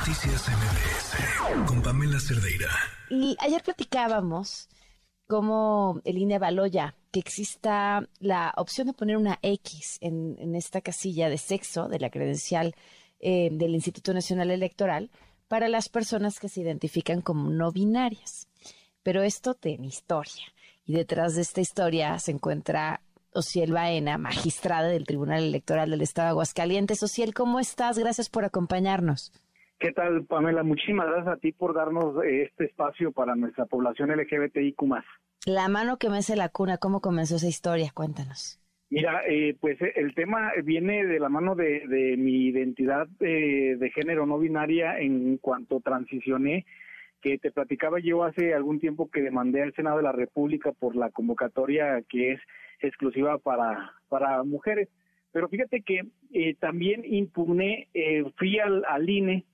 Noticias MBS con Pamela Cerdeira. Y ayer platicábamos cómo el INE ya que exista la opción de poner una X en, esta casilla de sexo de la credencial eh, del Instituto Nacional Electoral para las personas que se identifican como no binarias. Pero esto tiene historia. Y detrás de esta historia se encuentra Ociel Baena, magistrada del Tribunal Electoral del Estado de Aguascalientes. Ociel, ¿cómo estás? Gracias por acompañarnos. ¿Qué tal, Pamela? Muchísimas gracias a ti por darnos eh, este espacio para nuestra población LGBTIQ+. La mano que mece la cuna, ¿cómo comenzó esa historia? Cuéntanos. Mira, eh, pues eh, el tema viene de la mano de, mi identidad de género no binaria en cuanto transicioné que te platicaba yo hace algún tiempo que demandé al Senado de la República por la convocatoria que es exclusiva para, para mujeres. Pero fíjate que eh, también impugné, eh, fui al, al INE,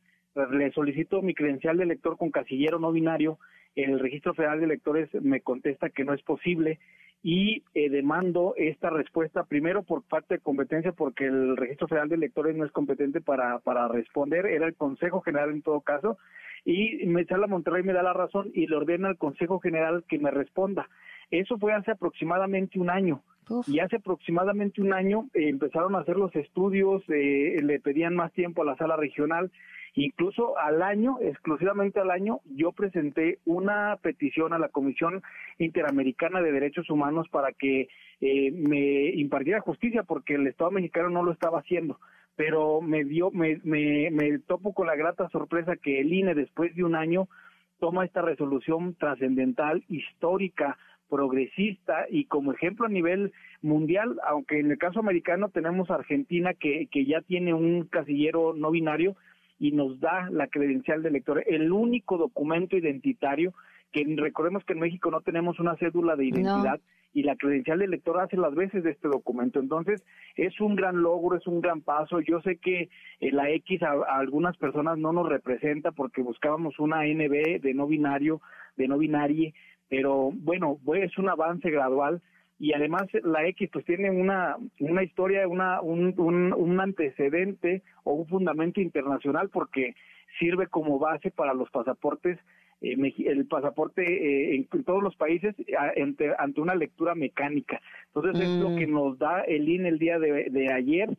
le solicito mi credencial de elector con casillero no binario, el Registro Federal de Electores me contesta que no es posible y eh, demando esta respuesta primero por parte de competencia porque el Registro Federal de Electores no es competente para, para responder, era el Consejo General en todo caso, y me sale Monterrey me da la razón y le ordena al Consejo General que me responda. Eso fue hace aproximadamente un año. Y hace aproximadamente un año eh, empezaron a hacer los estudios, eh, le pedían más tiempo a la sala regional Incluso al año, exclusivamente al año, yo presenté una petición a la Comisión Interamericana de Derechos Humanos para que eh, me impartiera justicia porque el Estado mexicano no lo estaba haciendo. Pero me dio, me, me, me topo con la grata sorpresa que el INE después de un año toma esta resolución trascendental, histórica, progresista y como ejemplo a nivel mundial, aunque en el caso americano tenemos Argentina que, que ya tiene un casillero no binario, y nos da la credencial de elector, el único documento identitario que recordemos que en México no tenemos una cédula de identidad y la credencial de elector hace las veces de este documento. Entonces, es un gran logro, es un gran paso. Yo sé que eh, la X a, algunas personas no nos representa porque buscábamos una NB de no binario, de no binarie, pero bueno, es un avance gradual y además la X pues tiene una, una historia, una, un, un, antecedente o un fundamento internacional porque sirve como base para los pasaportes, eh, el pasaporte eh, en, todos los países ante, ante, una lectura mecánica. Entonces es lo que mm. nos da el INE el día de, de ayer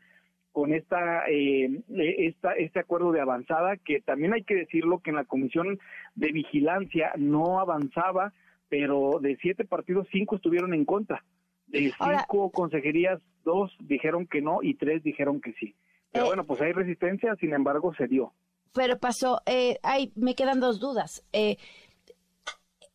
con esta, eh, esta, este acuerdo de avanzada, que también hay que decirlo que en la Comisión de Vigilancia no avanzaba pero de siete partidos, cinco estuvieron en contra. De cinco consejerías, dos dijeron que no y tres dijeron que sí. Pero eh, bueno, pues hay resistencia, sin embargo, se dio. Pero pasó, eh, me quedan dos dudas. Eh,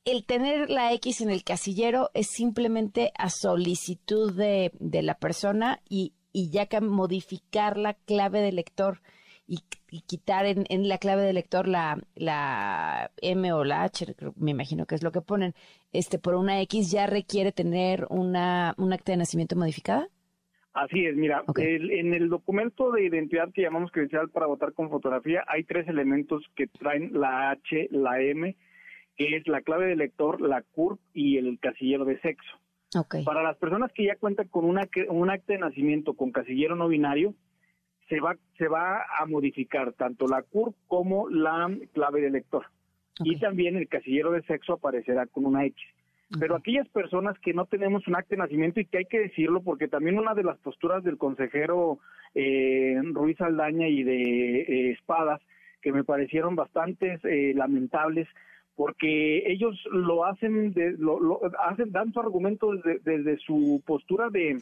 el tener la X en el casillero es simplemente a solicitud de, de la persona y, y ya que modificar la clave de lector y, quitar en, en, la clave de lector la, la M o la H, me imagino que es lo que ponen, este por una X ya requiere tener una, un acta de nacimiento modificada? Así es, mira, en el documento de identidad que llamamos credencial para votar con fotografía hay tres elementos que traen la H, la M, que es la clave de lector, la CURP y el casillero de sexo. Para las personas que ya cuentan con una, un acta de nacimiento con casillero no binario, se va, se va a modificar tanto la CURP como la clave de lector. Y también el casillero de sexo aparecerá con una X. Pero aquellas personas que no tenemos un acta de nacimiento y que hay que decirlo, porque también una de las posturas del consejero eh, Ruiz Aldaña y de eh, Espadas, que me parecieron bastante eh, lamentables, porque ellos lo hacen, de, lo, hacen dan su argumento desde su postura de,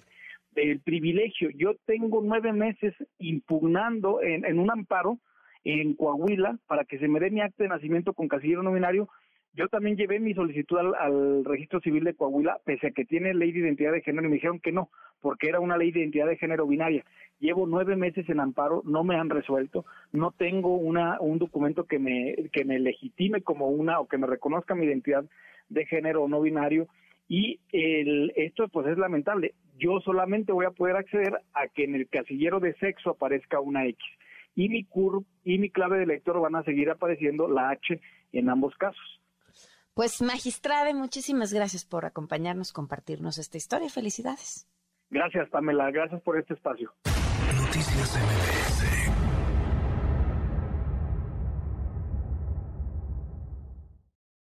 del privilegio. Yo tengo nueve meses impugnando en, un amparo en Coahuila para que se me dé mi acta de nacimiento con casillero nominario. Yo también llevé mi solicitud al, registro civil de Coahuila, pese a que tiene ley de identidad de género, y me dijeron que no, porque era una ley de identidad de género binaria. Llevo nueve meses en amparo, no me han resuelto, no tengo una, un documento que me, que me legitime como una o que me reconozca mi identidad de género no binario y el, esto pues es lamentable. Yo solamente voy a poder acceder a que en el casillero de sexo aparezca una X y mi CURP y mi clave de lector van a seguir apareciendo la H en ambos casos. Pues magistrada, muchísimas gracias por acompañarnos, compartirnos esta historia. Felicidades. Gracias, Pamela. Gracias por este espacio. Noticias